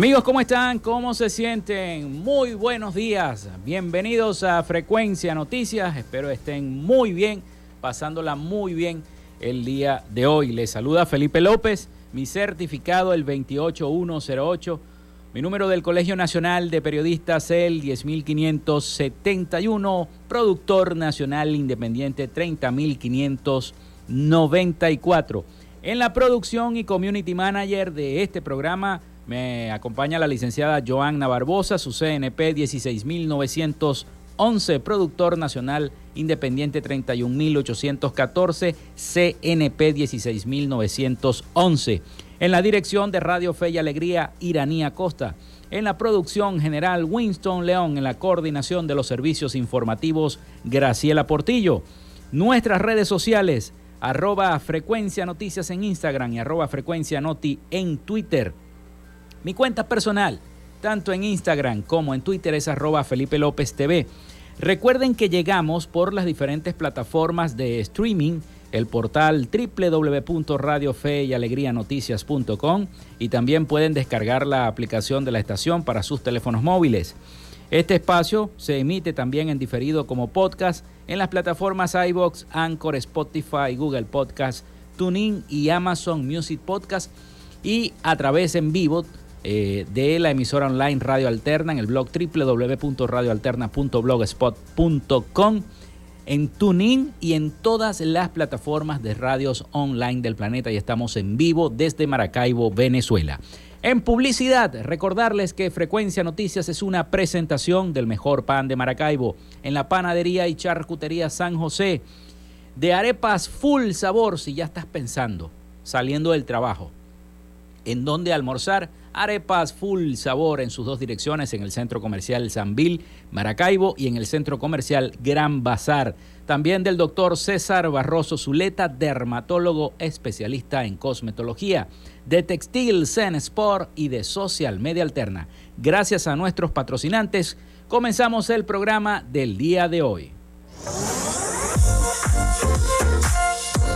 Amigos, ¿cómo están? ¿Cómo se sienten? Muy buenos días. Bienvenidos a Frecuencia Noticias. Espero estén muy bien, pasándola muy bien el día de hoy. Les saluda Felipe López, mi certificado el 28108, mi número del Colegio Nacional de Periodistas el 10571, productor nacional independiente 30594. En la producción y community manager de este programa me acompaña la licenciada Joanna Barbosa, su CNP 16911, productor nacional independiente 31814, CNP 16911. En la dirección de Radio Fe y Alegría, Iranía Costa. En la producción general, Winston León. En la coordinación de los servicios informativos, Graciela Portillo. Nuestras redes sociales, arroba frecuencia noticias en Instagram y arroba frecuencia noti en Twitter. Mi cuenta personal, tanto en Instagram como en Twitter, es arroba Felipe López TV. Recuerden que llegamos por las diferentes plataformas de streaming, el portal www.radiofeyalegrianoticias.com y también pueden descargar la aplicación de la estación para sus teléfonos móviles. Este espacio se emite también en diferido como podcast en las plataformas iBox, Anchor, Spotify, Google Podcast, TuneIn y Amazon Music Podcast y a través en vivo eh, de la emisora online Radio Alterna en el blog www.radioalterna.blogspot.com, en TuneIn y en todas las plataformas de radios online del planeta y estamos en vivo desde Maracaibo, Venezuela. En publicidad, recordarles que Frecuencia Noticias es una presentación del mejor pan de Maracaibo en la panadería y charcutería San José. De arepas full sabor si ya estás pensando, saliendo del trabajo, en dónde almorzar Arepas Full Sabor en sus dos direcciones, en el Centro Comercial Sanvil, Maracaibo y en el Centro Comercial Gran Bazar. También del doctor César Barroso Zuleta, dermatólogo especialista en cosmetología, de Textil Zen Sport y de Social Media Alterna. Gracias a nuestros patrocinantes, comenzamos el programa del día de hoy.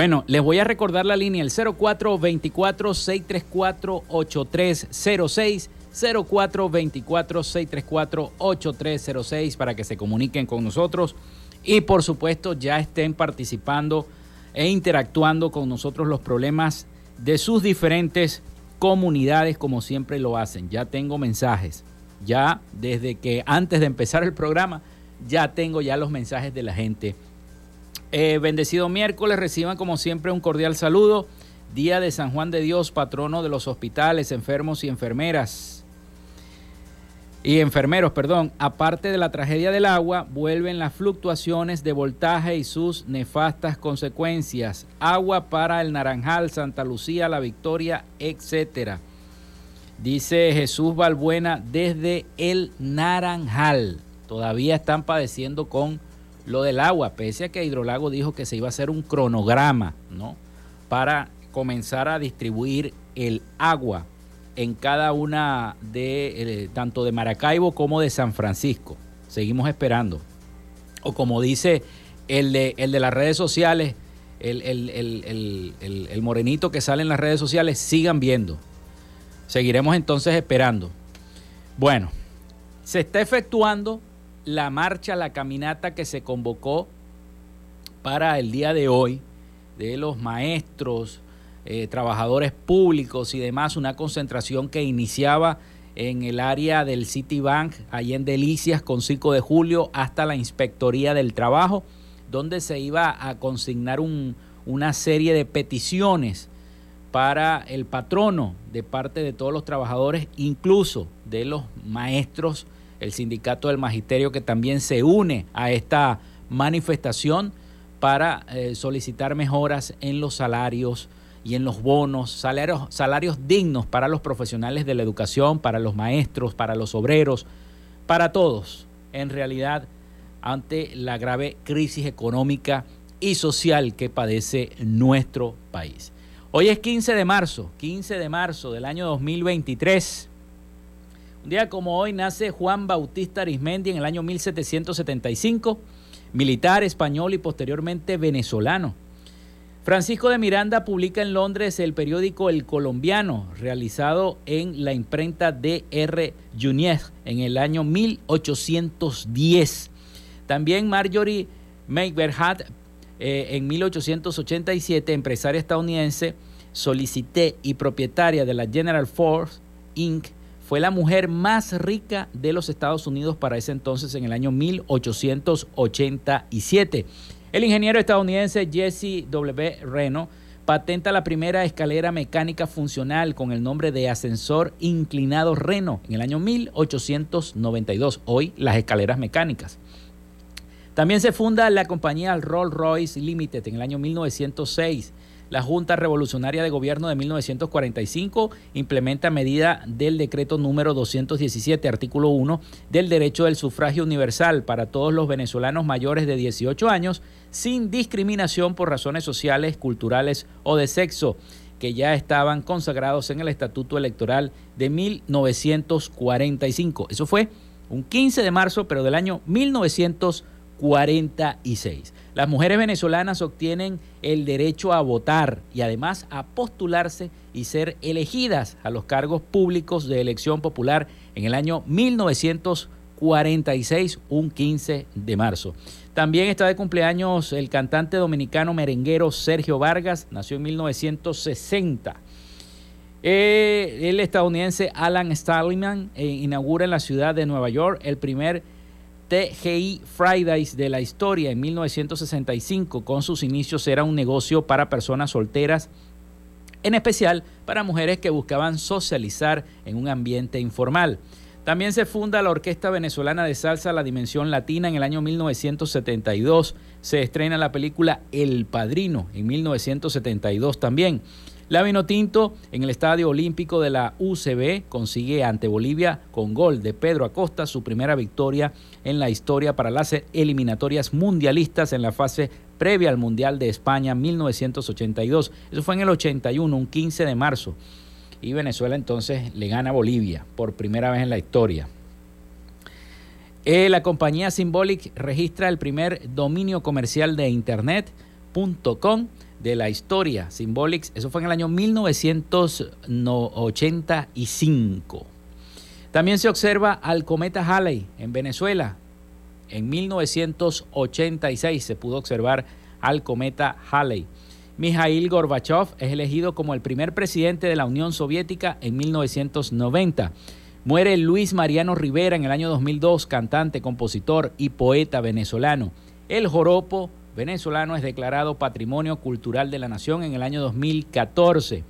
Bueno, les voy a recordar la línea, el 0424-634-8306. 0424-634-8306 para que se comuniquen con nosotros y por supuesto ya estén participando e interactuando con nosotros los problemas de sus diferentes comunidades como siempre lo hacen. Ya tengo mensajes, ya desde que antes de empezar el programa, ya tengo ya los mensajes de la gente eh, bendecido miércoles, reciban como siempre un cordial saludo. Día de San Juan de Dios, patrono de los hospitales, enfermos y enfermeras. Y enfermeros, perdón. Aparte de la tragedia del agua, vuelven las fluctuaciones de voltaje y sus nefastas consecuencias. Agua para el Naranjal, Santa Lucía, La Victoria, etcétera. Dice Jesús Balbuena desde el Naranjal. Todavía están padeciendo con lo del agua, pese a que Hidrolago dijo que se iba a hacer un cronograma, ¿no? Para comenzar a distribuir el agua en cada una de, eh, tanto de Maracaibo como de San Francisco. Seguimos esperando. O como dice el de, el de las redes sociales, el, el morenito que sale en las redes sociales, sigan viendo. Seguiremos entonces esperando. Bueno, se está efectuando la marcha, la caminata que se convocó para el día de hoy de los maestros, eh, trabajadores públicos y demás, una concentración que iniciaba en el área del Citibank, allí en Delicias, con 5 de julio, hasta la Inspectoría del Trabajo, donde se iba a consignar una serie de peticiones para el patrono de parte de todos los trabajadores, incluso de los maestros el sindicato del magisterio que también se une a esta manifestación para eh, solicitar mejoras en los salarios y en los bonos, salarios, salarios dignos para los profesionales de la educación, para los maestros, para los obreros, para todos, en realidad, ante la grave crisis económica y social que padece nuestro país. Hoy es 15 de marzo, 15 de marzo del año 2023. Un día como hoy nace Juan Bautista Arismendi en el año 1775, militar español y posteriormente venezolano. Francisco de Miranda publica en Londres el periódico El Colombiano, realizado en la imprenta D.R. Junier en el año 1810. También Marjorie Makerhat eh, en 1887, empresaria estadounidense, solicité y propietaria de la General Force Inc., fue la mujer más rica de los Estados Unidos para ese entonces en el año 1887. El ingeniero estadounidense Jesse W. Reno patenta la primera escalera mecánica funcional con el nombre de ascensor inclinado Reno en el año 1892, hoy las escaleras mecánicas. También se funda la compañía Rolls-Royce Limited en el año 1906 la Junta Revolucionaria de Gobierno de 1945 implementa medida del decreto número 217, artículo 1, del derecho del sufragio universal para todos los venezolanos mayores de 18 años, sin discriminación por razones sociales, culturales o de sexo que ya estaban consagrados en el Estatuto Electoral de 1945. Eso fue un 15 de marzo, pero del año 1946. Las mujeres venezolanas obtienen el derecho a votar y además a postularse y ser elegidas a los cargos públicos de elección popular en el año 1946, un 15 de marzo. También está de cumpleaños el cantante dominicano merenguero Sergio Vargas, nació en 1960. Eh, el estadounidense Alan Stallman eh, inaugura en la ciudad de Nueva York el primer TGI Fridays de la historia en 1965. Con sus inicios era un negocio para personas solteras, en especial para mujeres que buscaban socializar en un ambiente informal. También se funda la Orquesta Venezolana de Salsa La Dimensión Latina en el año 1972. Se estrena la película El Padrino en 1972 también. La Vinotinto en el Estadio Olímpico de la UCB consigue ante Bolivia con gol de Pedro Acosta su primera victoria en la historia para las eliminatorias mundialistas en la fase previa al Mundial de España 1982. Eso fue en el 81, un 15 de marzo. Y Venezuela entonces le gana a Bolivia por primera vez en la historia. Eh, la compañía Symbolic registra el primer dominio comercial de Internet.com de la historia, Symbolics, eso fue en el año 1985. También se observa al cometa Halley en Venezuela. En 1986 se pudo observar al cometa Halley. Mikhail Gorbachev es elegido como el primer presidente de la Unión Soviética en 1990. Muere Luis Mariano Rivera en el año 2002, cantante, compositor y poeta venezolano. El joropo venezolano es declarado Patrimonio Cultural de la Nación en el año 2014.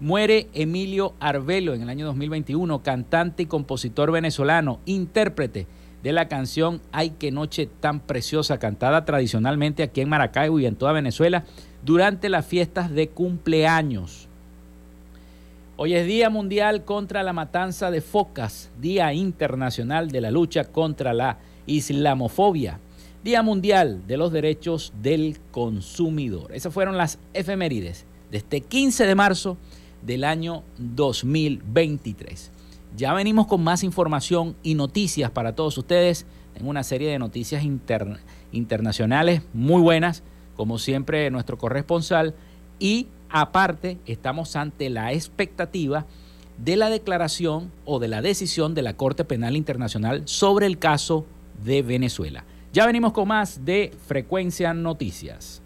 Muere Emilio Arbelo en el año 2021, cantante y compositor venezolano, intérprete de la canción Ay, qué noche tan preciosa, cantada tradicionalmente aquí en Maracaibo y en toda Venezuela durante las fiestas de cumpleaños. Hoy es Día Mundial contra la Matanza de Focas, Día Internacional de la Lucha contra la Islamofobia. Día Mundial de los Derechos del Consumidor. Esas fueron las efemérides de este 15 de marzo del año 2023. Ya venimos con más información y noticias para todos ustedes. Tengo una serie de noticias internacionales muy buenas, como siempre nuestro corresponsal. Y aparte estamos ante la expectativa de la declaración o de la decisión de la Corte Penal Internacional sobre el caso de Venezuela. Ya venimos con más de Frecuencia Noticias.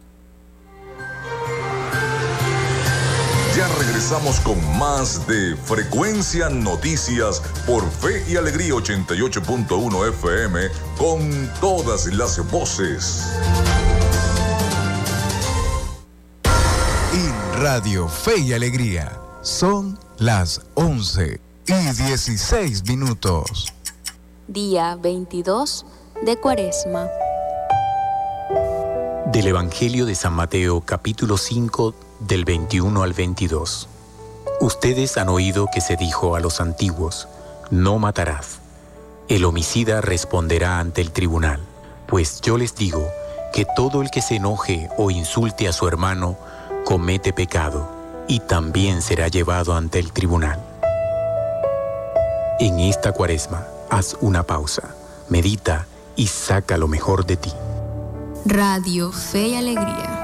Ya regresamos con más de Frecuencia Noticias por Fe y Alegría 88.1 FM con todas las voces. En Radio Fe y Alegría son las 11 y 16 minutos. Día 22 de Cuaresma. Del Evangelio de San Mateo, capítulo 5, del 21 al 22. Ustedes han oído que se dijo a los antiguos, no matarás. El homicida responderá ante el tribunal, pues yo les digo que todo el que se enoje o insulte a su hermano comete pecado y también será llevado ante el tribunal. En esta cuaresma, haz una pausa, medita y saca lo mejor de ti. Radio Fe y Alegría.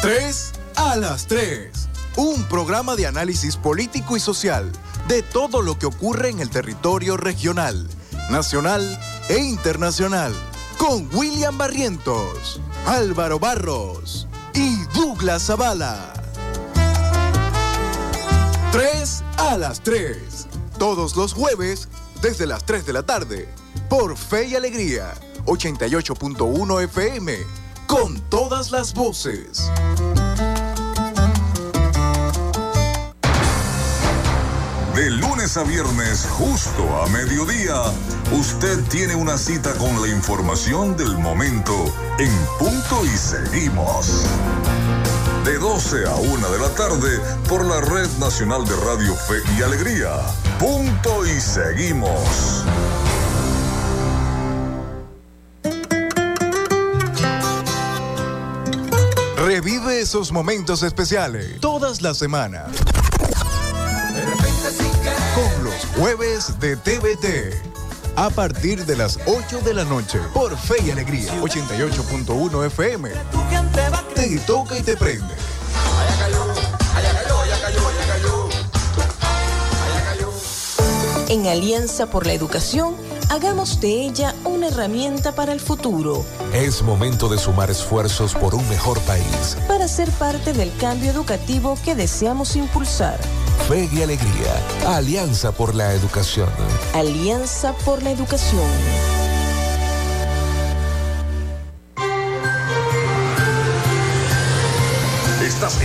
Tres a las tres. Un programa de análisis político y social de todo lo que ocurre en el territorio regional, nacional e internacional. Con William Barrientos, Álvaro Barros y Douglas Zavala. Tres a las tres. Todos los jueves desde las 3 de la tarde. Por Fe y Alegría. 88.1 FM. Con todas las voces. De lunes a viernes, justo a mediodía, usted tiene una cita con la información del momento en punto y seguimos. De 12 a 1 de la tarde por la Red Nacional de Radio Fe y Alegría. Punto y seguimos. Revive esos momentos especiales todas las semanas. Con los jueves de TVT. A partir de las 8 de la noche por Fe y Alegría 88.1 FM. Te toca y te prende. En Alianza por la Educación, hagamos de ella una herramienta para el futuro. Es momento de sumar esfuerzos por un mejor país. Para ser parte del cambio educativo que deseamos impulsar. Fe y alegría. Alianza por la educación. Alianza por la Educación.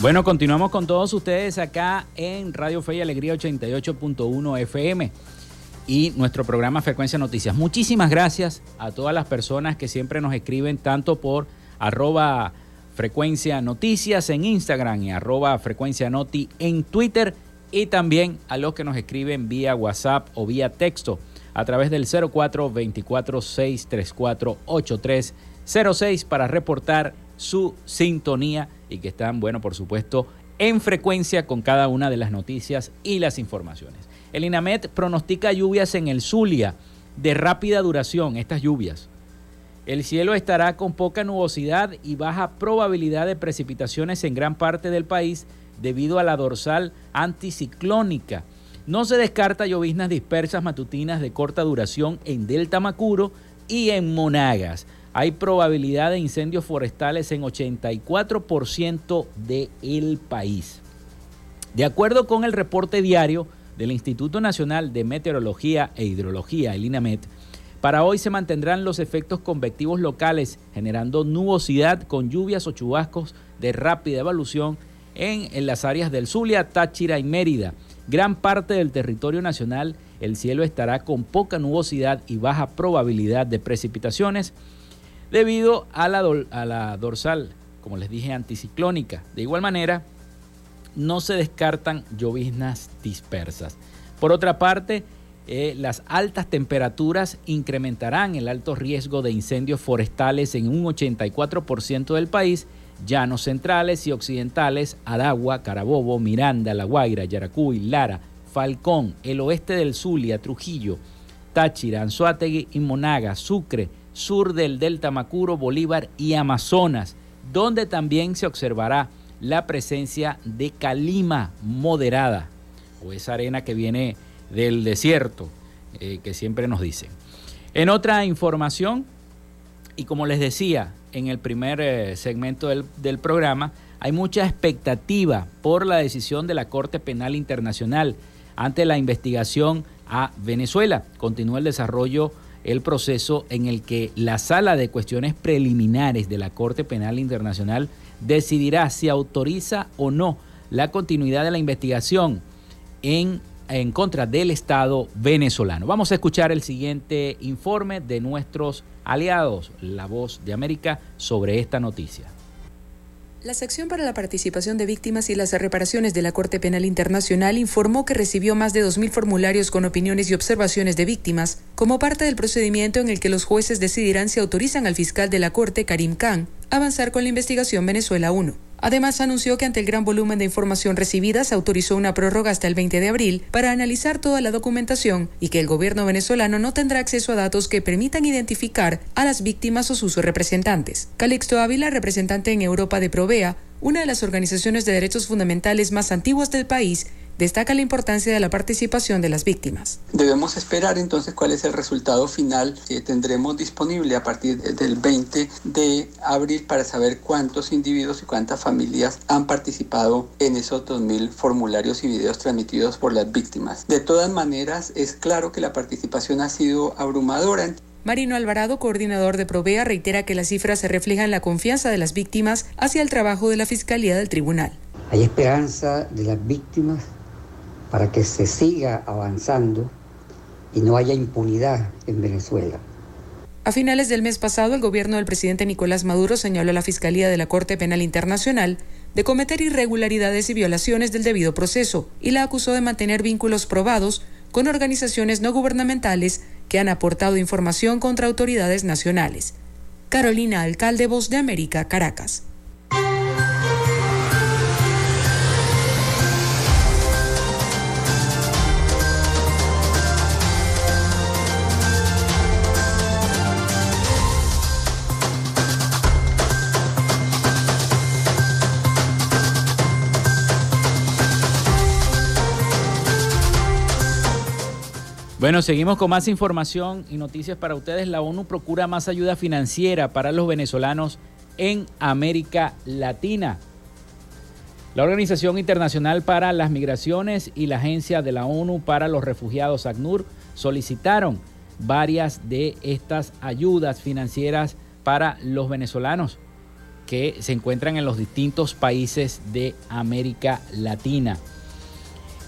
Bueno, continuamos con todos ustedes acá en Radio Fe y Alegría 88.1 FM y nuestro programa Frecuencia Noticias. Muchísimas gracias a todas las personas que siempre nos escriben tanto por arroba Frecuencia Noticias en Instagram y arroba Frecuencia Noti en Twitter y también a los que nos escriben vía WhatsApp o vía texto a través del 0424 634 8306 para reportar su sintonía y que están, bueno, por supuesto, en frecuencia con cada una de las noticias y las informaciones. El INAMET pronostica lluvias en el Zulia de rápida duración, estas lluvias. El cielo estará con poca nubosidad y baja probabilidad de precipitaciones en gran parte del país debido a la dorsal anticiclónica. No se descarta lloviznas dispersas matutinas de corta duración en Delta Macuro y en Monagas hay probabilidad de incendios forestales en 84% del país. De acuerdo con el reporte diario del Instituto Nacional de Meteorología e Hidrología, el INAMET, para hoy se mantendrán los efectos convectivos locales, generando nubosidad con lluvias o chubascos de rápida evolución en, en las áreas del Zulia, Táchira y Mérida. Gran parte del territorio nacional, el cielo estará con poca nubosidad y baja probabilidad de precipitaciones debido a la, a la dorsal, como les dije, anticiclónica. De igual manera, no se descartan lloviznas dispersas. Por otra parte, eh, las altas temperaturas incrementarán el alto riesgo de incendios forestales en un 84% del país, llanos centrales y occidentales, Aragua, Carabobo, Miranda, La Guaira, Yaracuy, Lara, Falcón, el oeste del Zulia, Trujillo, Táchira, Anzuategui y Monaga, Sucre, sur del Delta Macuro, Bolívar y Amazonas, donde también se observará la presencia de calima moderada, o esa arena que viene del desierto, eh, que siempre nos dicen. En otra información, y como les decía, en el primer eh, segmento del, del programa, hay mucha expectativa por la decisión de la Corte Penal Internacional ante la investigación a Venezuela. Continúa el desarrollo, el proceso en el que la sala de cuestiones preliminares de la Corte Penal Internacional decidirá si autoriza o no la continuidad de la investigación en, en contra del Estado venezolano. Vamos a escuchar el siguiente informe de nuestros aliados, La Voz de América, sobre esta noticia. La sección para la participación de víctimas y las reparaciones de la Corte Penal Internacional informó que recibió más de 2.000 formularios con opiniones y observaciones de víctimas, como parte del procedimiento en el que los jueces decidirán si autorizan al fiscal de la Corte, Karim Khan, avanzar con la investigación Venezuela 1. Además, anunció que ante el gran volumen de información recibida se autorizó una prórroga hasta el 20 de abril para analizar toda la documentación y que el gobierno venezolano no tendrá acceso a datos que permitan identificar a las víctimas o sus representantes. Calixto Ávila, representante en Europa de Provea, una de las organizaciones de derechos fundamentales más antiguas del país, destaca la importancia de la participación de las víctimas. Debemos esperar entonces cuál es el resultado final que tendremos disponible a partir del 20 de abril para saber cuántos individuos y cuántas familias han participado en esos 2.000 formularios y videos transmitidos por las víctimas. De todas maneras, es claro que la participación ha sido abrumadora. Marino Alvarado, coordinador de Provea, reitera que las cifras se reflejan la confianza de las víctimas hacia el trabajo de la Fiscalía del Tribunal. Hay esperanza de las víctimas para que se siga avanzando y no haya impunidad en Venezuela. A finales del mes pasado, el gobierno del presidente Nicolás Maduro señaló a la Fiscalía de la Corte Penal Internacional de cometer irregularidades y violaciones del debido proceso y la acusó de mantener vínculos probados con organizaciones no gubernamentales que han aportado información contra autoridades nacionales. Carolina Alcalde, Voz de América, Caracas. Bueno, seguimos con más información y noticias para ustedes. La ONU procura más ayuda financiera para los venezolanos en América Latina. La Organización Internacional para las Migraciones y la Agencia de la ONU para los Refugiados, ACNUR, solicitaron varias de estas ayudas financieras para los venezolanos que se encuentran en los distintos países de América Latina.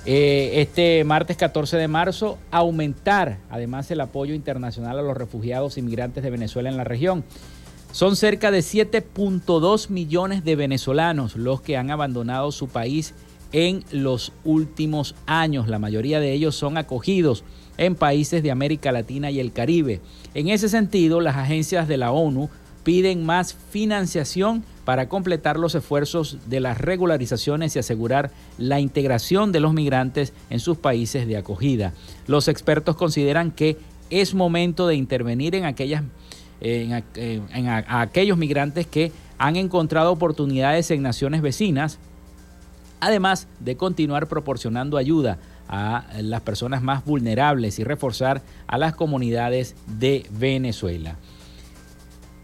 Eh, este martes 14 de marzo, aumentar además el apoyo internacional a los refugiados inmigrantes de Venezuela en la región. Son cerca de 7.2 millones de venezolanos los que han abandonado su país en los últimos años. La mayoría de ellos son acogidos en países de América Latina y el Caribe. En ese sentido, las agencias de la ONU piden más financiación para completar los esfuerzos de las regularizaciones y asegurar la integración de los migrantes en sus países de acogida. Los expertos consideran que es momento de intervenir en, aquellas, en, aquellos migrantes que han encontrado oportunidades en naciones vecinas, además de continuar proporcionando ayuda a las personas más vulnerables y reforzar a las comunidades de Venezuela.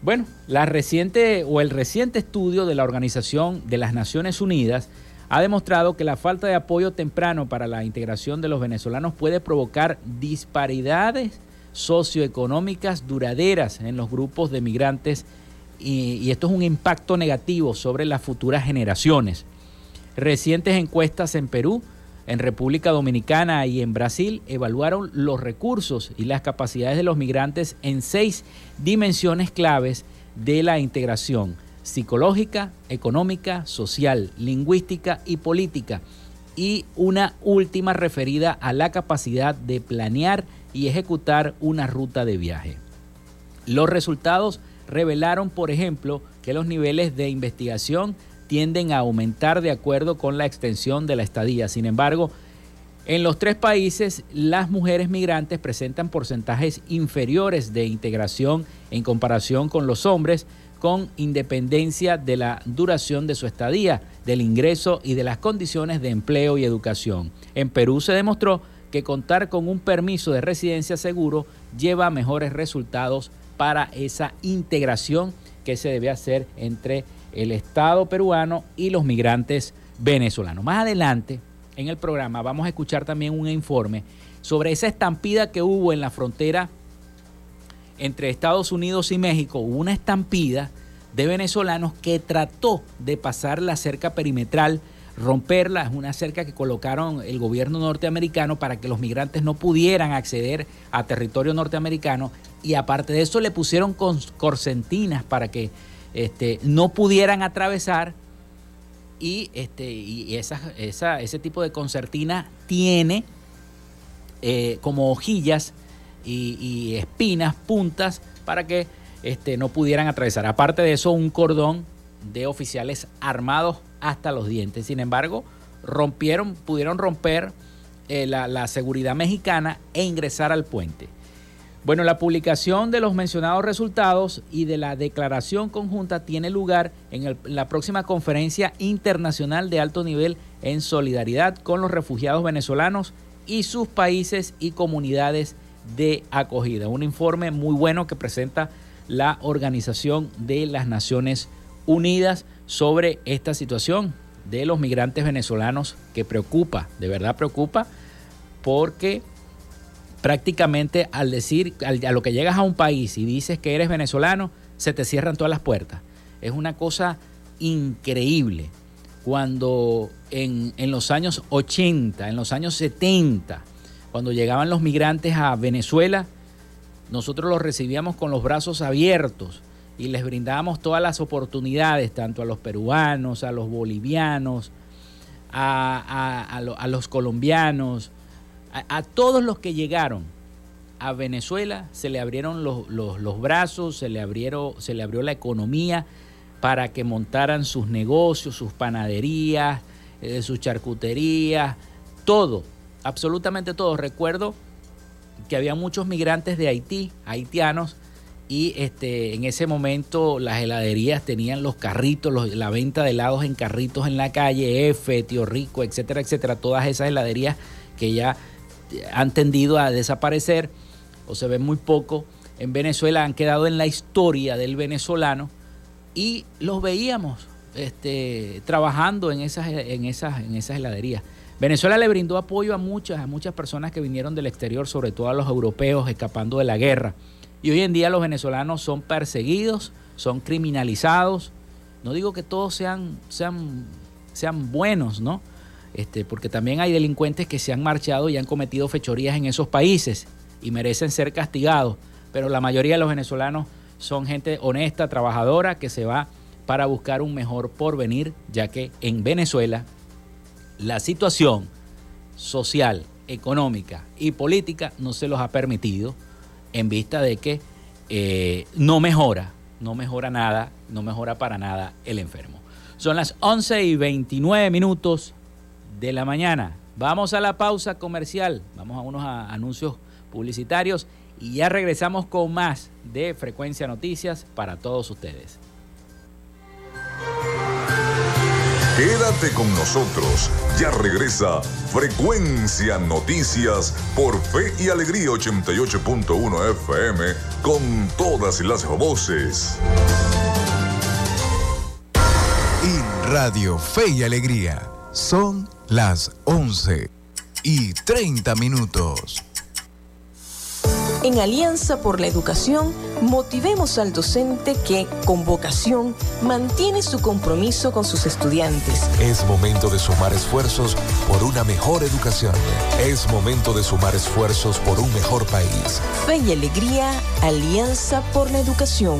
Bueno, la reciente o el reciente estudio de la Organización de las Naciones Unidas ha demostrado que la falta de apoyo temprano para la integración de los venezolanos puede provocar disparidades socioeconómicas duraderas en los grupos de migrantes y, y, esto es un impacto negativo sobre las futuras generaciones. Recientes encuestas en Perú en República Dominicana y en Brasil evaluaron los recursos y las capacidades de los migrantes en seis dimensiones claves de la integración psicológica, económica, social, lingüística y política, y una última referida a la capacidad de planear y ejecutar una ruta de viaje. Los resultados revelaron, por ejemplo, que los niveles de investigación tienden a aumentar de acuerdo con la extensión de la estadía. Sin embargo, en los tres países, las mujeres migrantes presentan porcentajes inferiores de integración en comparación con los hombres, con independencia de la duración de su estadía, del ingreso y de las condiciones de empleo y educación. En Perú se demostró que contar con un permiso de residencia seguro lleva mejores resultados para esa integración que se debe hacer entre el Estado peruano y los migrantes venezolanos. Más adelante en el programa vamos a escuchar también un informe sobre esa estampida que hubo en la frontera entre Estados Unidos y México. Hubo una estampida de venezolanos que trató de pasar la cerca perimetral, romperla. Es una cerca que colocaron el gobierno norteamericano para que los migrantes no pudieran acceder a territorio norteamericano. Y aparte de eso le pusieron corsentinas para que este, no pudieran atravesar. Y, este, y ese tipo de concertina tiene eh, como hojillas y, espinas, puntas, para que este, no pudieran atravesar. Aparte de eso, un cordón de oficiales armados hasta los dientes. Sin embargo, rompieron, pudieron romper eh, la, seguridad mexicana e ingresar al puente. Bueno, la publicación de los mencionados resultados y de la declaración conjunta tiene lugar en la próxima conferencia internacional de alto nivel en solidaridad con los refugiados venezolanos y sus países y comunidades de acogida. Un informe muy bueno que presenta la Organización de las Naciones Unidas sobre esta situación de los migrantes venezolanos que preocupa, de verdad preocupa, porque prácticamente al decir, a lo que llegas a un país y dices que eres venezolano, se te cierran todas las puertas. Es una cosa increíble cuando en, los años 80, en los años 70, cuando llegaban los migrantes a Venezuela, nosotros los recibíamos con los brazos abiertos y les brindábamos todas las oportunidades, tanto a los peruanos, a los bolivianos, a, los colombianos, a, todos los que llegaron a Venezuela, se le abrieron los, brazos, se le, se le abrió la economía para que montaran sus negocios, sus panaderías, eh, sus charcuterías, todo, absolutamente todo. Recuerdo que había muchos migrantes de Haití, haitianos, y este, en ese momento las heladerías tenían los carritos, la venta de helados en carritos en la calle, F, Tío Rico, etcétera, etcétera. Todas esas heladerías que ya han tendido a desaparecer o se ven muy poco en Venezuela, han quedado en la historia del venezolano y los veíamos este, trabajando en esas, en, esas, en esas heladerías. Venezuela le brindó apoyo a muchas, a muchas personas que vinieron del exterior, sobre todo a los europeos escapando de la guerra. Y hoy en día los venezolanos son perseguidos, son criminalizados. No digo que todos sean, sean, sean buenos, ¿no? Este, porque también hay delincuentes que se han marchado y han cometido fechorías en esos países y merecen ser castigados. Pero la mayoría de los venezolanos son gente honesta, trabajadora, que se va para buscar un mejor porvenir, ya que en Venezuela la situación social, económica y política no se los ha permitido en vista de que eh, no mejora, no mejora nada, no mejora para nada el enfermo. Son las 11 y 29 minutos de la mañana. Vamos a la pausa comercial, vamos a unos anuncios publicitarios y ya regresamos con más de Frecuencia Noticias para todos ustedes. Quédate con nosotros. Ya regresa Frecuencia Noticias por Fe y Alegría 88.1 FM con todas las voces. En Radio Fe y Alegría son las 11 y 30 minutos. En Alianza por la Educación, motivemos al docente que, con vocación, mantiene su compromiso con sus estudiantes. Es momento de sumar esfuerzos por una mejor educación. Es momento de sumar esfuerzos por un mejor país. Fe y alegría, Alianza por la Educación.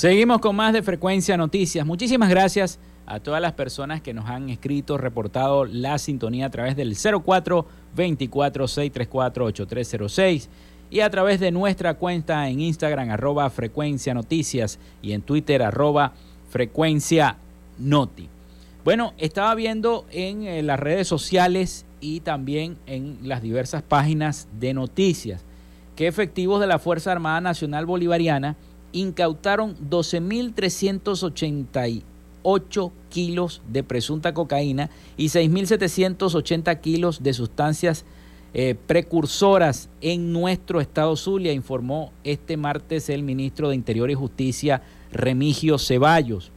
Seguimos con más de Frecuencia Noticias. Muchísimas gracias a todas las personas que nos han escrito, reportado la sintonía a través del 04 24 634 8306 y a través de nuestra cuenta en Instagram arroba Frecuencia Noticias y en Twitter arroba Frecuencia Noti. Bueno, estaba viendo en eh, las redes sociales y también en las diversas páginas de noticias que efectivos de la Fuerza Armada Nacional Bolivariana incautaron 12.388 kilos de presunta cocaína y 6.780 kilos de sustancias eh, precursoras en nuestro estado Zulia, informó este martes el ministro de Interior y Justicia, Remigio Ceballos.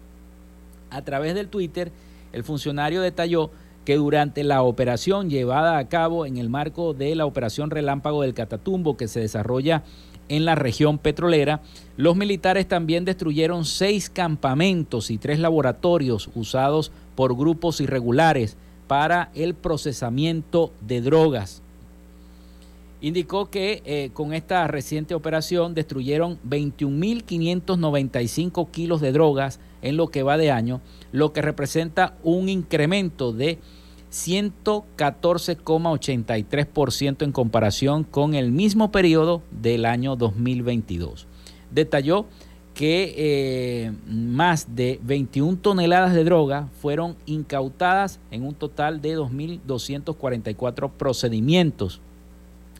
A través del Twitter, el funcionario detalló que durante la operación llevada a cabo en el marco de la operación Relámpago del Catatumbo que se desarrolla en la región petrolera, los militares también destruyeron seis campamentos y tres laboratorios usados por grupos irregulares para el procesamiento de drogas. Indicó que eh, con esta reciente operación destruyeron 21.595 kilos de drogas en lo que va de año, lo que representa un incremento de 114,83% en comparación con el mismo periodo del año 2022. Detalló que eh, más de 21 toneladas de droga fueron incautadas en un total de 2.244 procedimientos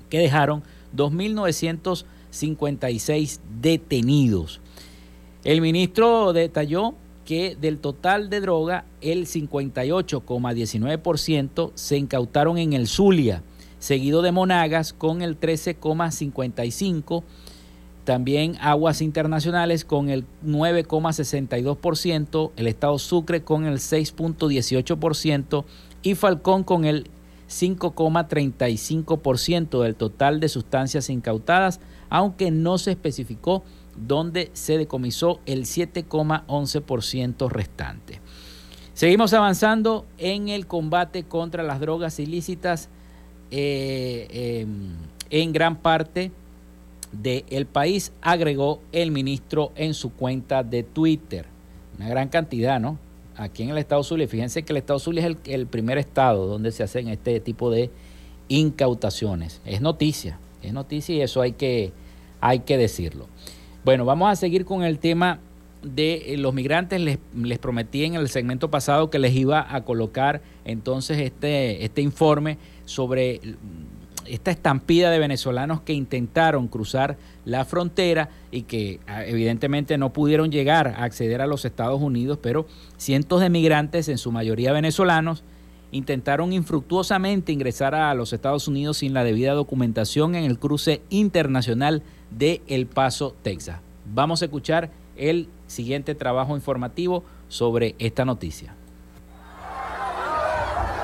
que dejaron 2.956 detenidos. El ministro detalló que del total de droga, el 58,19% se incautaron en el Zulia, seguido de Monagas con el 13,55%, también Aguas Internacionales con el 9,62%, el Estado Sucre con el 6,18% y Falcón con el 5,35% del total de sustancias incautadas, aunque no se especificó dónde se decomisó el 7,11% restante. Seguimos avanzando en el combate contra las drogas ilícitas eh, em, en gran parte del país, agregó el ministro en su cuenta de Twitter. Una gran cantidad, ¿no? Aquí en el estado Zulia, fíjense que el estado Zulia es el, primer estado donde se hacen este tipo de incautaciones. Es noticia, es noticia y eso hay que, hay que decirlo. Bueno, vamos a seguir con el tema de eh, los migrantes. Les, les, prometí en el segmento pasado que les iba a colocar entonces este, este informe sobre esta estampida de venezolanos que intentaron cruzar la frontera y que ah, evidentemente no pudieron llegar a acceder a los Estados Unidos, pero cientos de migrantes, en su mayoría venezolanos, intentaron infructuosamente ingresar a los Estados Unidos sin la debida documentación en el cruce internacional de El Paso, Texas. Vamos a escuchar el siguiente trabajo informativo sobre esta noticia.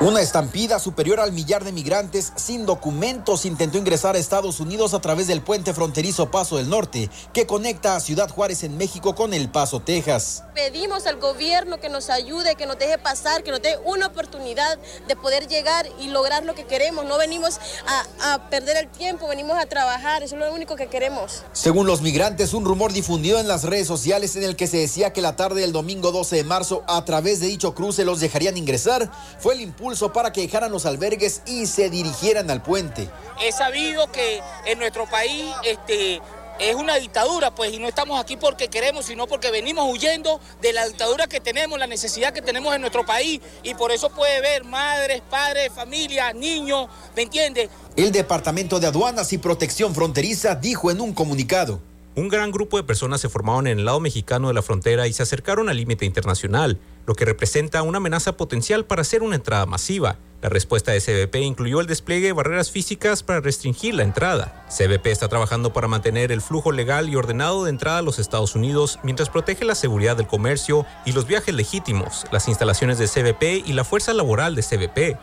Una estampida superior al millar de migrantes sin documentos intentó ingresar a Estados Unidos a través del puente fronterizo Paso del Norte, que conecta a Ciudad Juárez en México con El Paso, Texas. Pedimos al gobierno que nos ayude, que nos deje pasar, que nos dé una oportunidad de poder llegar y lograr lo que queremos. No venimos a, a perder el tiempo, venimos a trabajar, eso es lo único que queremos. Según los migrantes, un rumor difundido en las redes sociales en el que se decía que la tarde del domingo 12 de marzo a través de dicho cruce los dejarían ingresar fue el impulso para que dejaran los albergues y se dirigieran al puente. He sabido que en nuestro país este, es una dictadura, pues, y no estamos aquí porque queremos, sino porque venimos huyendo de la dictadura que tenemos, la necesidad que tenemos en nuestro país, y por eso puede ver madres, padres, familias, niños, ¿me entiende? El Departamento de Aduanas y Protección Fronteriza dijo en un comunicado. Un gran grupo de personas se formaron en el lado mexicano de la frontera y se acercaron al límite internacional, lo que representa una amenaza potencial para hacer una entrada masiva. La respuesta de CBP incluyó el despliegue de barreras físicas para restringir la entrada. CBP está trabajando para mantener el flujo legal y ordenado de entrada a los Estados Unidos mientras protege la seguridad del comercio y los viajes legítimos, las instalaciones de CBP y la fuerza laboral de CBP.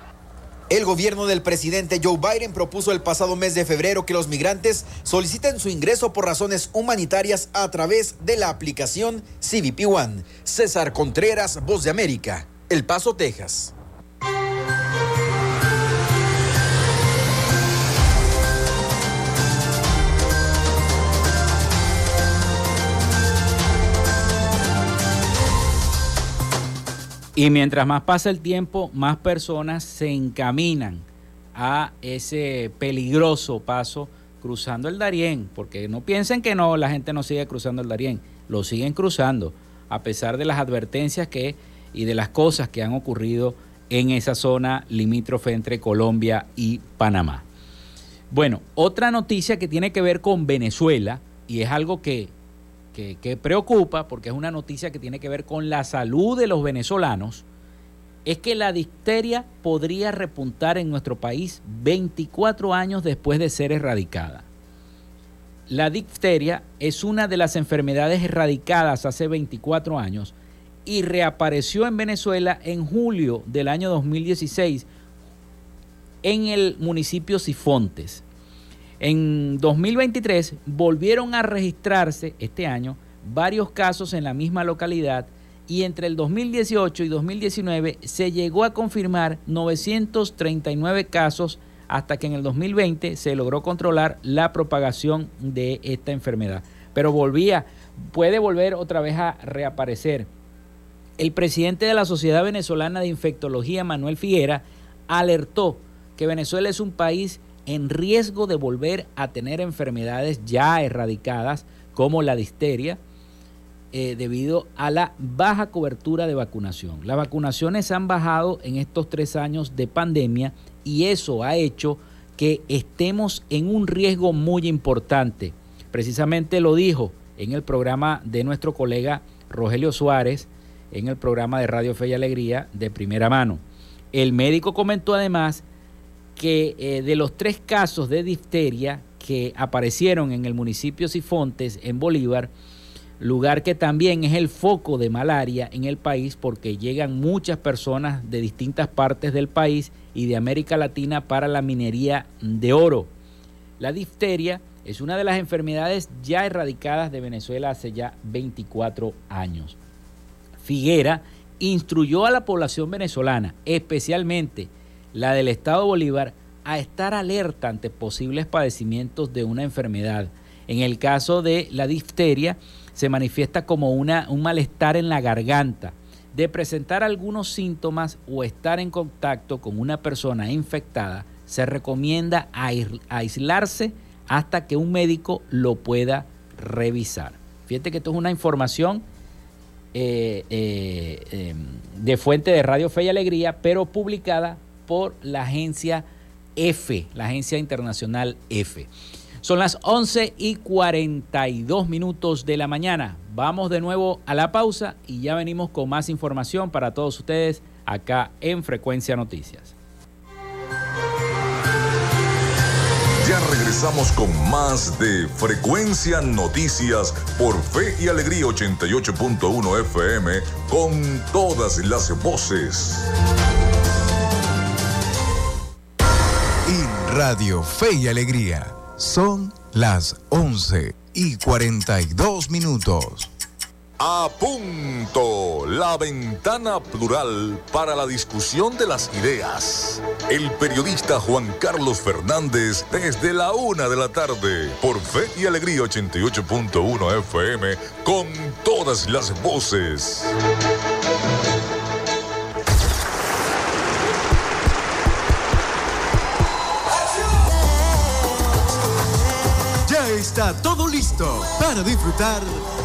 El gobierno del presidente Joe Biden propuso el pasado mes de febrero que los migrantes soliciten su ingreso por razones humanitarias a través de la aplicación CBP One. César Contreras, Voz de América, El Paso, Texas. Y mientras más pasa el tiempo, más personas se encaminan a ese peligroso paso cruzando el Darién, porque no piensen que no, la gente no sigue cruzando el Darién, lo siguen cruzando, a pesar de las advertencias que y de las cosas que han ocurrido en esa zona limítrofe entre Colombia y Panamá. Bueno, otra noticia que tiene que ver con Venezuela, y es algo que que, preocupa, porque es una noticia que tiene que ver con la salud de los venezolanos, es que la difteria podría repuntar en nuestro país 24 años después de ser erradicada. La difteria es una de las enfermedades erradicadas hace 24 años y reapareció en Venezuela en julio del año 2016 en el municipio Sifontes. En 2023 volvieron a registrarse este año varios casos en la misma localidad y entre el 2018 y 2019 se llegó a confirmar 939 casos hasta que en el 2020 se logró controlar la propagación de esta enfermedad. Pero volvía, puede volver otra vez a reaparecer. El presidente de la Sociedad Venezolana de Infectología, Manuel Figuera, alertó que Venezuela es un país en riesgo de volver a tener enfermedades ya erradicadas como la disteria eh, debido a la baja cobertura de vacunación. Las vacunaciones han bajado en estos tres años de pandemia y eso ha hecho que estemos en un riesgo muy importante. Precisamente lo dijo en el programa de nuestro colega Rogelio Suárez, en el programa de Radio Fe y Alegría de primera mano. El médico comentó además que eh, de los tres casos de difteria que aparecieron en el municipio Sifontes, en Bolívar, lugar que también es el foco de malaria en el país porque llegan muchas personas de distintas partes del país y de América Latina para la minería de oro. La difteria es una de las enfermedades ya erradicadas de Venezuela hace ya 24 años. Figuera instruyó a la población venezolana, especialmente la del Estado Bolívar, a estar alerta ante posibles padecimientos de una enfermedad. En el caso de la difteria, se manifiesta como una, un malestar en la garganta, de presentar algunos síntomas o estar en contacto con una persona infectada, se recomienda aislarse hasta que un médico lo pueda revisar. Fíjate que esto es una información eh, eh, em, de fuente de Radio Fe y Alegría, pero publicada por la agencia F, la agencia internacional F. Son las 11 y 42 minutos de la mañana. Vamos de nuevo a la pausa y ya venimos con más información para todos ustedes acá en Frecuencia Noticias. Ya regresamos con más de Frecuencia Noticias por Fe y Alegría 88.1 FM con todas las voces. Radio Fe y Alegría son las 11 y 42 minutos. A punto, la ventana plural para la discusión de las ideas. El periodista Juan Carlos Fernández desde la una de la tarde por Fe y Alegría 88.1 FM con todas las voces. Está todo listo para disfrutar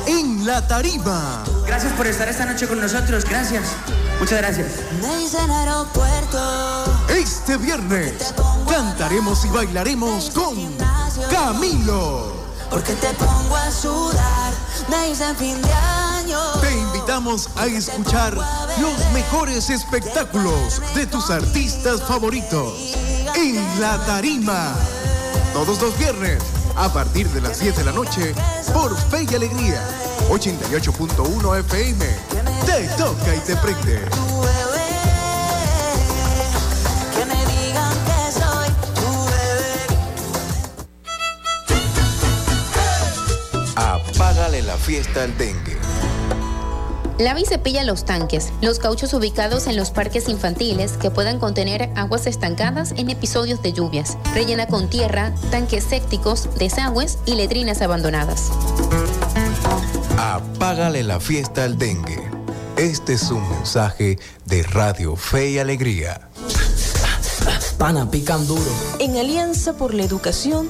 en la tarima. Gracias por estar esta noche con nosotros, gracias. Muchas gracias. Este viernes cantaremos y bailaremos con Camilo. Porque te pongo a sudar, me dicen fin de año. Te invitamos a escuchar los mejores espectáculos de tus artistas favoritos en la tarima. Todos los viernes a partir de las 10 de la noche por Fe y Alegría. 88.1 FM. Te toca y te prende. Apágale la fiesta al dengue. Lava y cepilla los tanques, los cauchos ubicados en los parques infantiles que puedan contener aguas estancadas en episodios de lluvias. Rellena con tierra, tanques sépticos, desagües y letrinas abandonadas. Apágale la fiesta al dengue. Este es un mensaje de Radio Fe y Alegría. Pana, pican duro. En Alianza por la Educación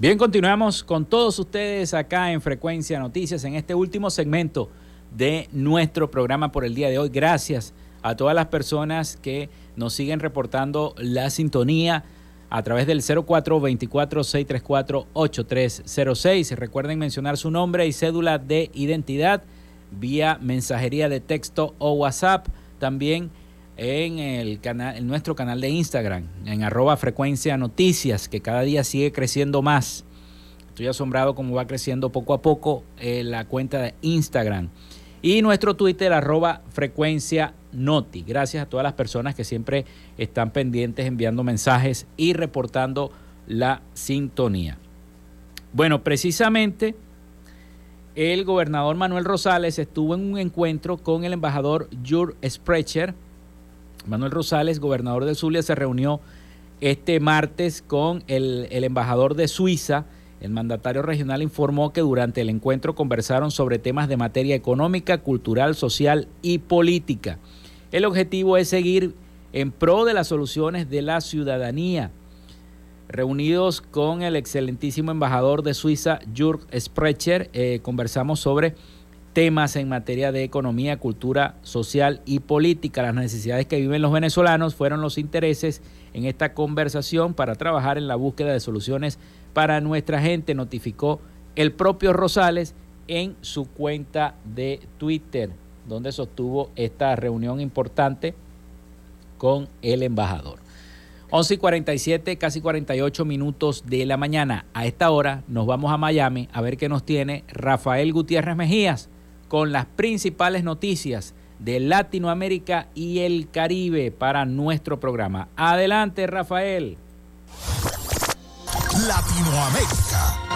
Bien, continuamos con todos ustedes acá en Frecuencia Noticias en este último segmento de nuestro programa por el día de hoy. Gracias a todas las personas que nos siguen reportando la sintonía a través del 0424-634-8306. Recuerden mencionar su nombre y cédula de identidad vía mensajería de texto o WhatsApp. También en, el canal, en nuestro canal de Instagram, en arroba frecuencia noticias, que cada día sigue creciendo más. Estoy asombrado cómo va creciendo poco a poco eh, la cuenta de Instagram. Y nuestro Twitter, arroba frecuencia noti. Gracias a todas las personas que siempre están pendientes enviando mensajes y reportando la sintonía. Bueno, precisamente el gobernador Manuel Rosales estuvo en un encuentro con el embajador Jur Sprecher, Manuel Rosales, gobernador de Zulia, se reunió este martes con el, embajador de Suiza. El mandatario regional informó que durante el encuentro conversaron sobre temas de materia económica, cultural, social y política. El objetivo es seguir en pro de las soluciones de la ciudadanía. Reunidos con el excelentísimo embajador de Suiza, Jürg Sprecher, eh, conversamos sobre temas en materia de economía, cultura social y política. Las necesidades que viven los venezolanos fueron los intereses en esta conversación para trabajar en la búsqueda de soluciones para nuestra gente, notificó el propio Rosales en su cuenta de Twitter, donde sostuvo esta reunión importante con el embajador. 11 y 47, casi 48 minutos de la mañana. A esta hora nos vamos a Miami a ver qué nos tiene Rafael Gutiérrez Mejías con las principales noticias de Latinoamérica y el Caribe para nuestro programa. Adelante, Rafael. Latinoamérica.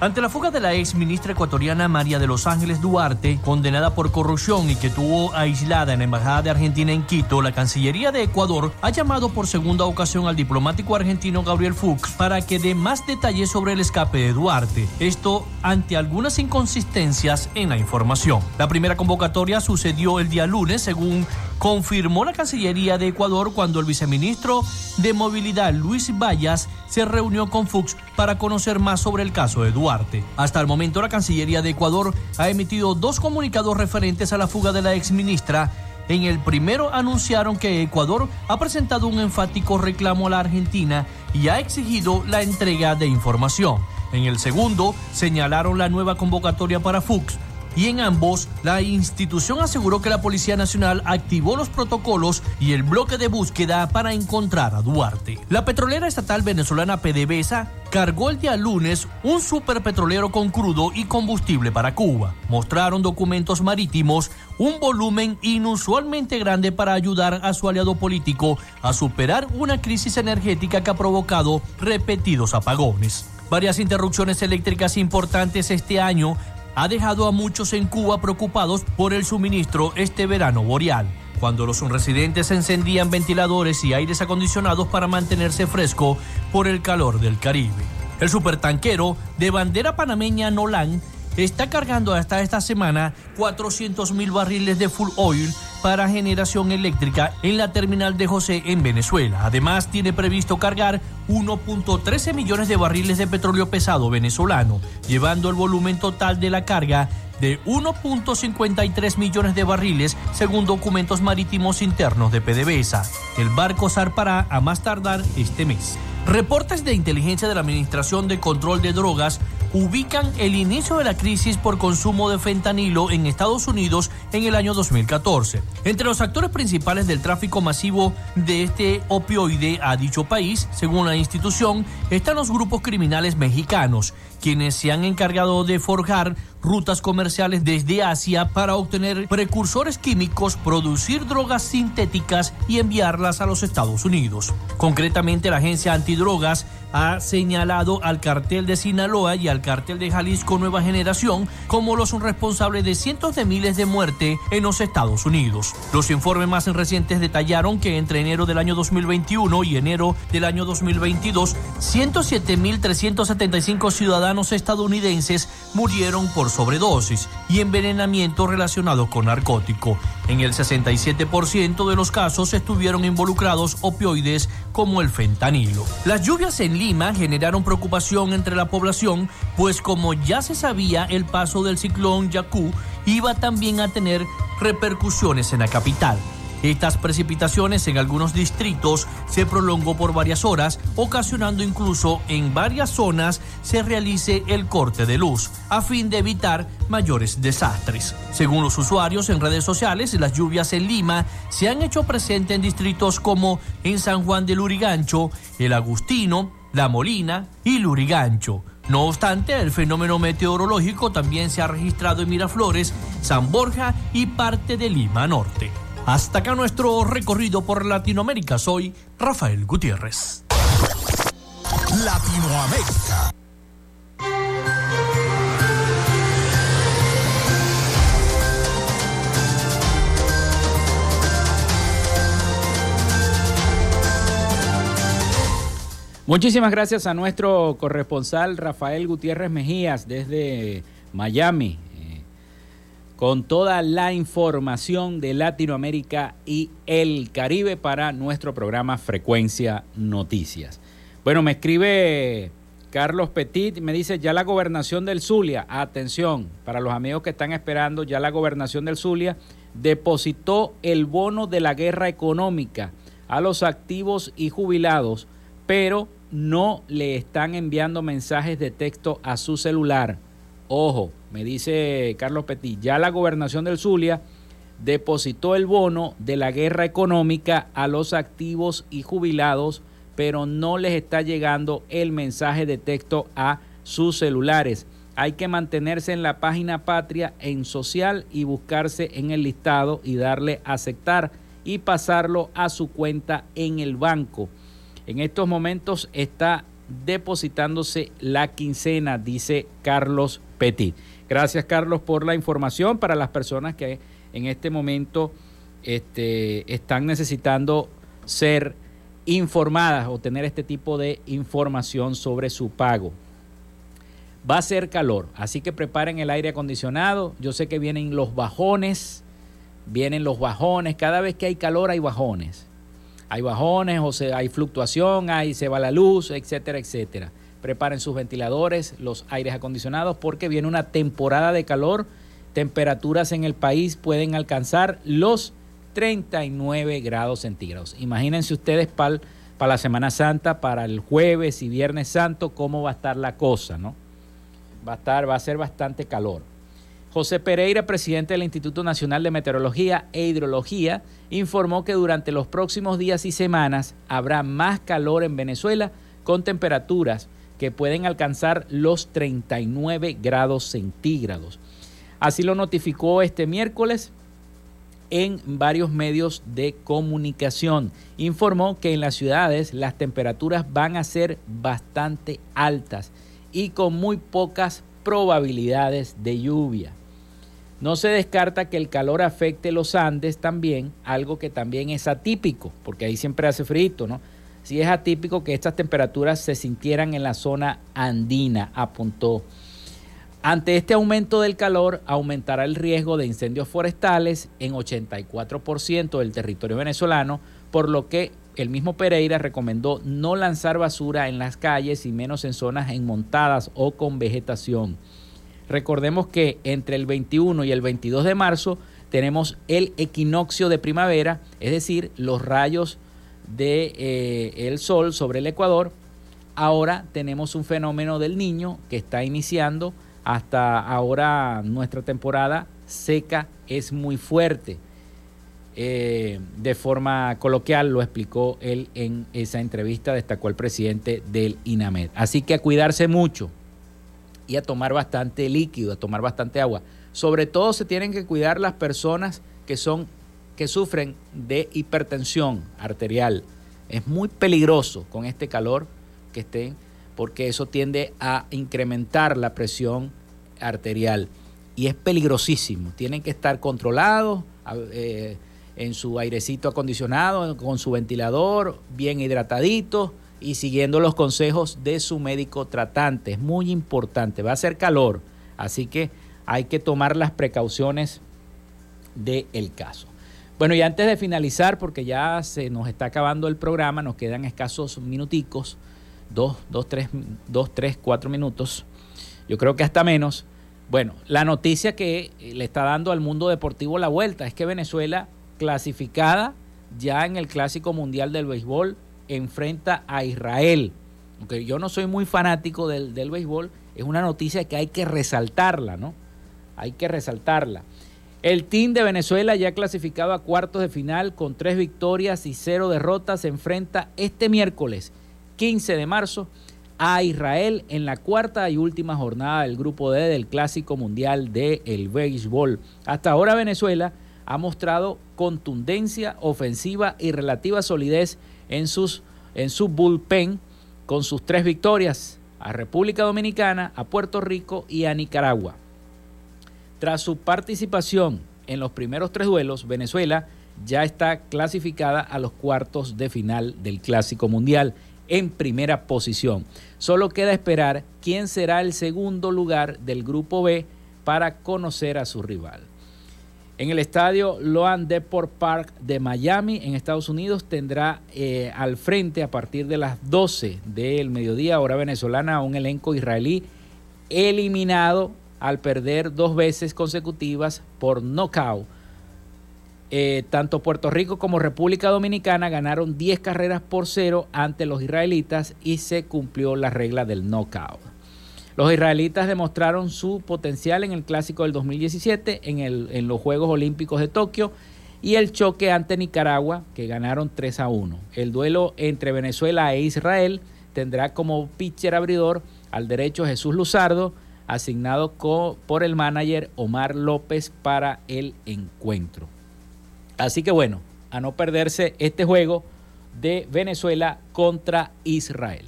Ante la fuga de la ex ministra ecuatoriana María de los Ángeles Duarte, condenada por corrupción y que tuvo aislada en la Embajada de Argentina en Quito, la Cancillería de Ecuador ha llamado por segunda ocasión al diplomático argentino Gabriel Fuchs para que dé más detalles sobre el escape de Duarte. Esto ante algunas inconsistencias en la información. La primera convocatoria sucedió el día lunes, según confirmó la Cancillería de Ecuador cuando el viceministro de Movilidad Luis Vallas se reunió con Fuchs para conocer más sobre el caso de Duarte. Hasta el momento la Cancillería de Ecuador ha emitido dos comunicados referentes a la fuga de la exministra. En el primero anunciaron que Ecuador ha presentado un enfático reclamo a la Argentina y ha exigido la entrega de información. En el segundo señalaron la nueva convocatoria para Fuchs y en ambos la institución aseguró que la Policía Nacional activó los protocolos y el bloque de búsqueda para encontrar a Duarte. La petrolera estatal venezolana PDVSA cargó el día lunes un superpetrolero con crudo y combustible para Cuba. Mostraron documentos marítimos, un volumen inusualmente grande para ayudar a su aliado político a superar una crisis energética que ha provocado repetidos apagones. Varias interrupciones eléctricas importantes este año ha dejado a muchos en Cuba preocupados por el suministro este verano boreal, cuando los residentes encendían ventiladores y aires acondicionados para mantenerse fresco por el calor del Caribe. El supertanquero de bandera panameña Nolan está cargando hasta esta semana 400 mil barriles de full oil para generación eléctrica en la terminal de José en Venezuela. Además, tiene previsto cargar 1.13 millones de barriles de petróleo pesado venezolano, llevando el volumen total de la carga de 1.53 millones de barriles según documentos marítimos internos de PDVSA. El barco zarpará a más tardar este mes. Reportes de inteligencia de la Administración de Control de Drogas ubican el inicio de la crisis por consumo de fentanilo en Estados Unidos en el año 2014. Entre los actores principales del tráfico masivo de este opioide a dicho país, según la institución, están los grupos criminales mexicanos, quienes se han encargado de forjar rutas comerciales desde Asia para obtener precursores químicos, producir drogas sintéticas y enviarlas a los Estados Unidos. Concretamente, la agencia antidrogas ha señalado al cartel de Sinaloa y al cartel de Jalisco Nueva Generación como los responsables de cientos de miles de muertes en los Estados Unidos. Los informes más recientes detallaron que entre enero del año 2021 y enero del año 2022, 107.375 ciudadanos estadounidenses murieron por sobredosis y envenenamiento relacionado con narcótico. En el 67% de los casos estuvieron involucrados opioides como el fentanilo. Las lluvias en Lima generaron preocupación entre la población, pues como ya se sabía, el paso del ciclón Yaku iba también a tener repercusiones en la capital. Estas precipitaciones en algunos distritos se prolongó por varias horas, ocasionando incluso en varias zonas se realice el corte de luz, a fin de evitar mayores desastres. Según los usuarios en redes sociales, las lluvias en Lima se han hecho presentes en distritos como en San Juan de Lurigancho, El Agustino, La Molina y Lurigancho. No obstante, el fenómeno meteorológico también se ha registrado en Miraflores, San Borja y parte de Lima Norte. Hasta acá nuestro recorrido por Latinoamérica. Soy Rafael Gutiérrez. Latinoamérica. Muchísimas gracias a nuestro corresponsal Rafael Gutiérrez Mejías desde Miami, con toda la información de Latinoamérica y el Caribe para nuestro programa Frecuencia Noticias. Bueno, me escribe Carlos Petit, me dice ya la gobernación del Zulia, atención, para los amigos que están esperando, ya la gobernación del Zulia depositó el bono de la guerra económica a los activos y jubilados, pero no le están enviando mensajes de texto a su celular. Ojo, me dice Carlos Petit, ya la gobernación del Zulia depositó el bono de la guerra económica a los activos y jubilados, pero no les está llegando el mensaje de texto a sus celulares. Hay que mantenerse en la página patria en social y buscarse en el listado y darle aceptar y pasarlo a su cuenta en el banco. En estos momentos está depositándose la quincena, dice Carlos Petit. Gracias, Carlos, por la información para las personas que en este momento este, están necesitando ser informadas o tener este tipo de información sobre su pago. Va a ser calor, así que preparen el aire acondicionado. Yo sé que vienen los bajones, vienen los bajones. Cada vez que hay calor hay bajones. Hay bajones, o sea, hay fluctuación, hay, se va la luz, etcétera, etcétera preparen sus ventiladores, los aires acondicionados, porque viene una temporada de calor. Temperaturas en el país pueden alcanzar los 39 grados centígrados. Imagínense ustedes para la Semana Santa, para el jueves y Viernes Santo, cómo va a estar la cosa, ¿no? Va a estar, va a ser bastante calor. José Pereira, presidente del Instituto Nacional de Meteorología e Hidrología, informó que durante los próximos días y semanas habrá más calor en Venezuela con temperaturas que pueden alcanzar los 39 grados centígrados. Así lo notificó este miércoles en varios medios de comunicación. Informó que en las ciudades las temperaturas van a ser bastante altas y con muy pocas probabilidades de lluvia. No se descarta que el calor afecte los Andes también, algo que también es atípico, porque ahí siempre hace frío, ¿no? Si es atípico que estas temperaturas se sintieran en la zona andina, apuntó. Ante este aumento del calor, aumentará el riesgo de incendios forestales en 84% del territorio venezolano, por lo que el mismo Pereira recomendó no lanzar basura en las calles y menos en zonas enmontadas o con vegetación. Recordemos que entre el 21 y el 22 de marzo tenemos el equinoccio de primavera, es decir, los rayos de eh, el sol sobre el Ecuador, ahora tenemos un fenómeno del niño que está iniciando. Hasta ahora nuestra temporada seca es muy fuerte. Eh, de forma coloquial lo explicó él en esa entrevista, destacó el presidente del INAMED. Así que a cuidarse mucho y a tomar bastante líquido, a tomar bastante agua. Sobre todo se tienen que cuidar las personas que son que sufren de hipertensión arterial. Es muy peligroso con este calor que estén, porque eso tiende a incrementar la presión arterial y es peligrosísimo. Tienen que estar controlados eh, en su airecito acondicionado, con su ventilador, bien hidrataditos y siguiendo los consejos de su médico tratante. Es muy importante, va a ser calor, así que hay que tomar las precauciones del caso. Bueno, y antes de finalizar, porque ya se nos está acabando el programa, nos quedan escasos minuticos, dos, dos, tres, dos, tres, cuatro minutos, yo creo que hasta menos. Bueno, la noticia que le está dando al mundo deportivo la vuelta es que Venezuela, clasificada ya en el Clásico Mundial del Béisbol, enfrenta a Israel. Aunque yo no soy muy fanático del, del béisbol, es una noticia que hay que resaltarla, ¿no? Hay que resaltarla. El team de Venezuela ya clasificado a cuartos de final con tres victorias y cero derrotas se enfrenta este miércoles 15 de marzo a Israel en la cuarta y última jornada del grupo D del Clásico Mundial del el Béisbol. Hasta ahora Venezuela ha mostrado contundencia ofensiva y relativa solidez en, sus, en su bullpen con sus tres victorias a República Dominicana, a Puerto Rico y a Nicaragua. Tras su participación en los primeros tres duelos, Venezuela ya está clasificada a los cuartos de final del Clásico Mundial en primera posición. Solo queda esperar quién será el segundo lugar del Grupo B para conocer a su rival. En el estadio Loan Deport Park de Miami, en Estados Unidos, tendrá eh, al frente a partir de las 12 del mediodía, hora venezolana, un elenco israelí eliminado al perder dos veces consecutivas por knockout. Eh, tanto Puerto Rico como República Dominicana ganaron 10 carreras por cero ante los israelitas y se cumplió la regla del knockout. Los israelitas demostraron su potencial en el clásico del 2017, en, en los Juegos Olímpicos de Tokio y el choque ante Nicaragua, que ganaron 3 a 1. El duelo entre Venezuela e Israel tendrá como pitcher abridor al derecho Jesús Luzardo, asignado por el manager Omar López para el encuentro. Así que bueno, a no perderse este juego de Venezuela contra Israel.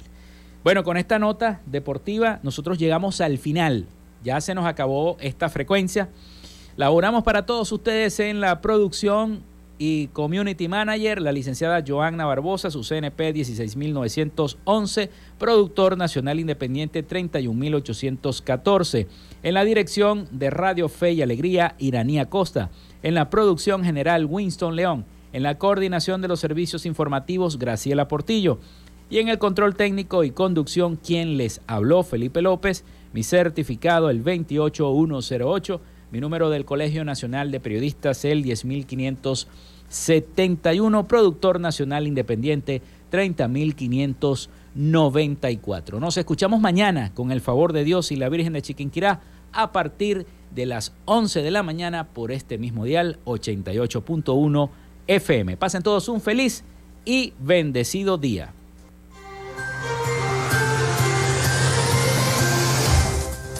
Bueno, con esta nota deportiva nosotros llegamos al final. Ya se nos acabó esta frecuencia. Laboramos para todos ustedes en la producción y Community Manager, la licenciada Joanna Barbosa, su CNP 16911, productor nacional independiente 31814. En la dirección de Radio Fe y Alegría, Iranía Costa. En la producción general, Winston León. En la coordinación de los servicios informativos, Graciela Portillo. Y en el control técnico y conducción, quien les habló, Felipe López. Mi certificado, el 28108 mi número del Colegio Nacional de Periodistas, el 10571, productor nacional independiente, 30594. Nos escuchamos mañana, con el favor de Dios y la Virgen de Chiquinquirá, a partir de las 11 de la mañana por este mismo dial 88.1 FM. Pasen todos un feliz y bendecido día.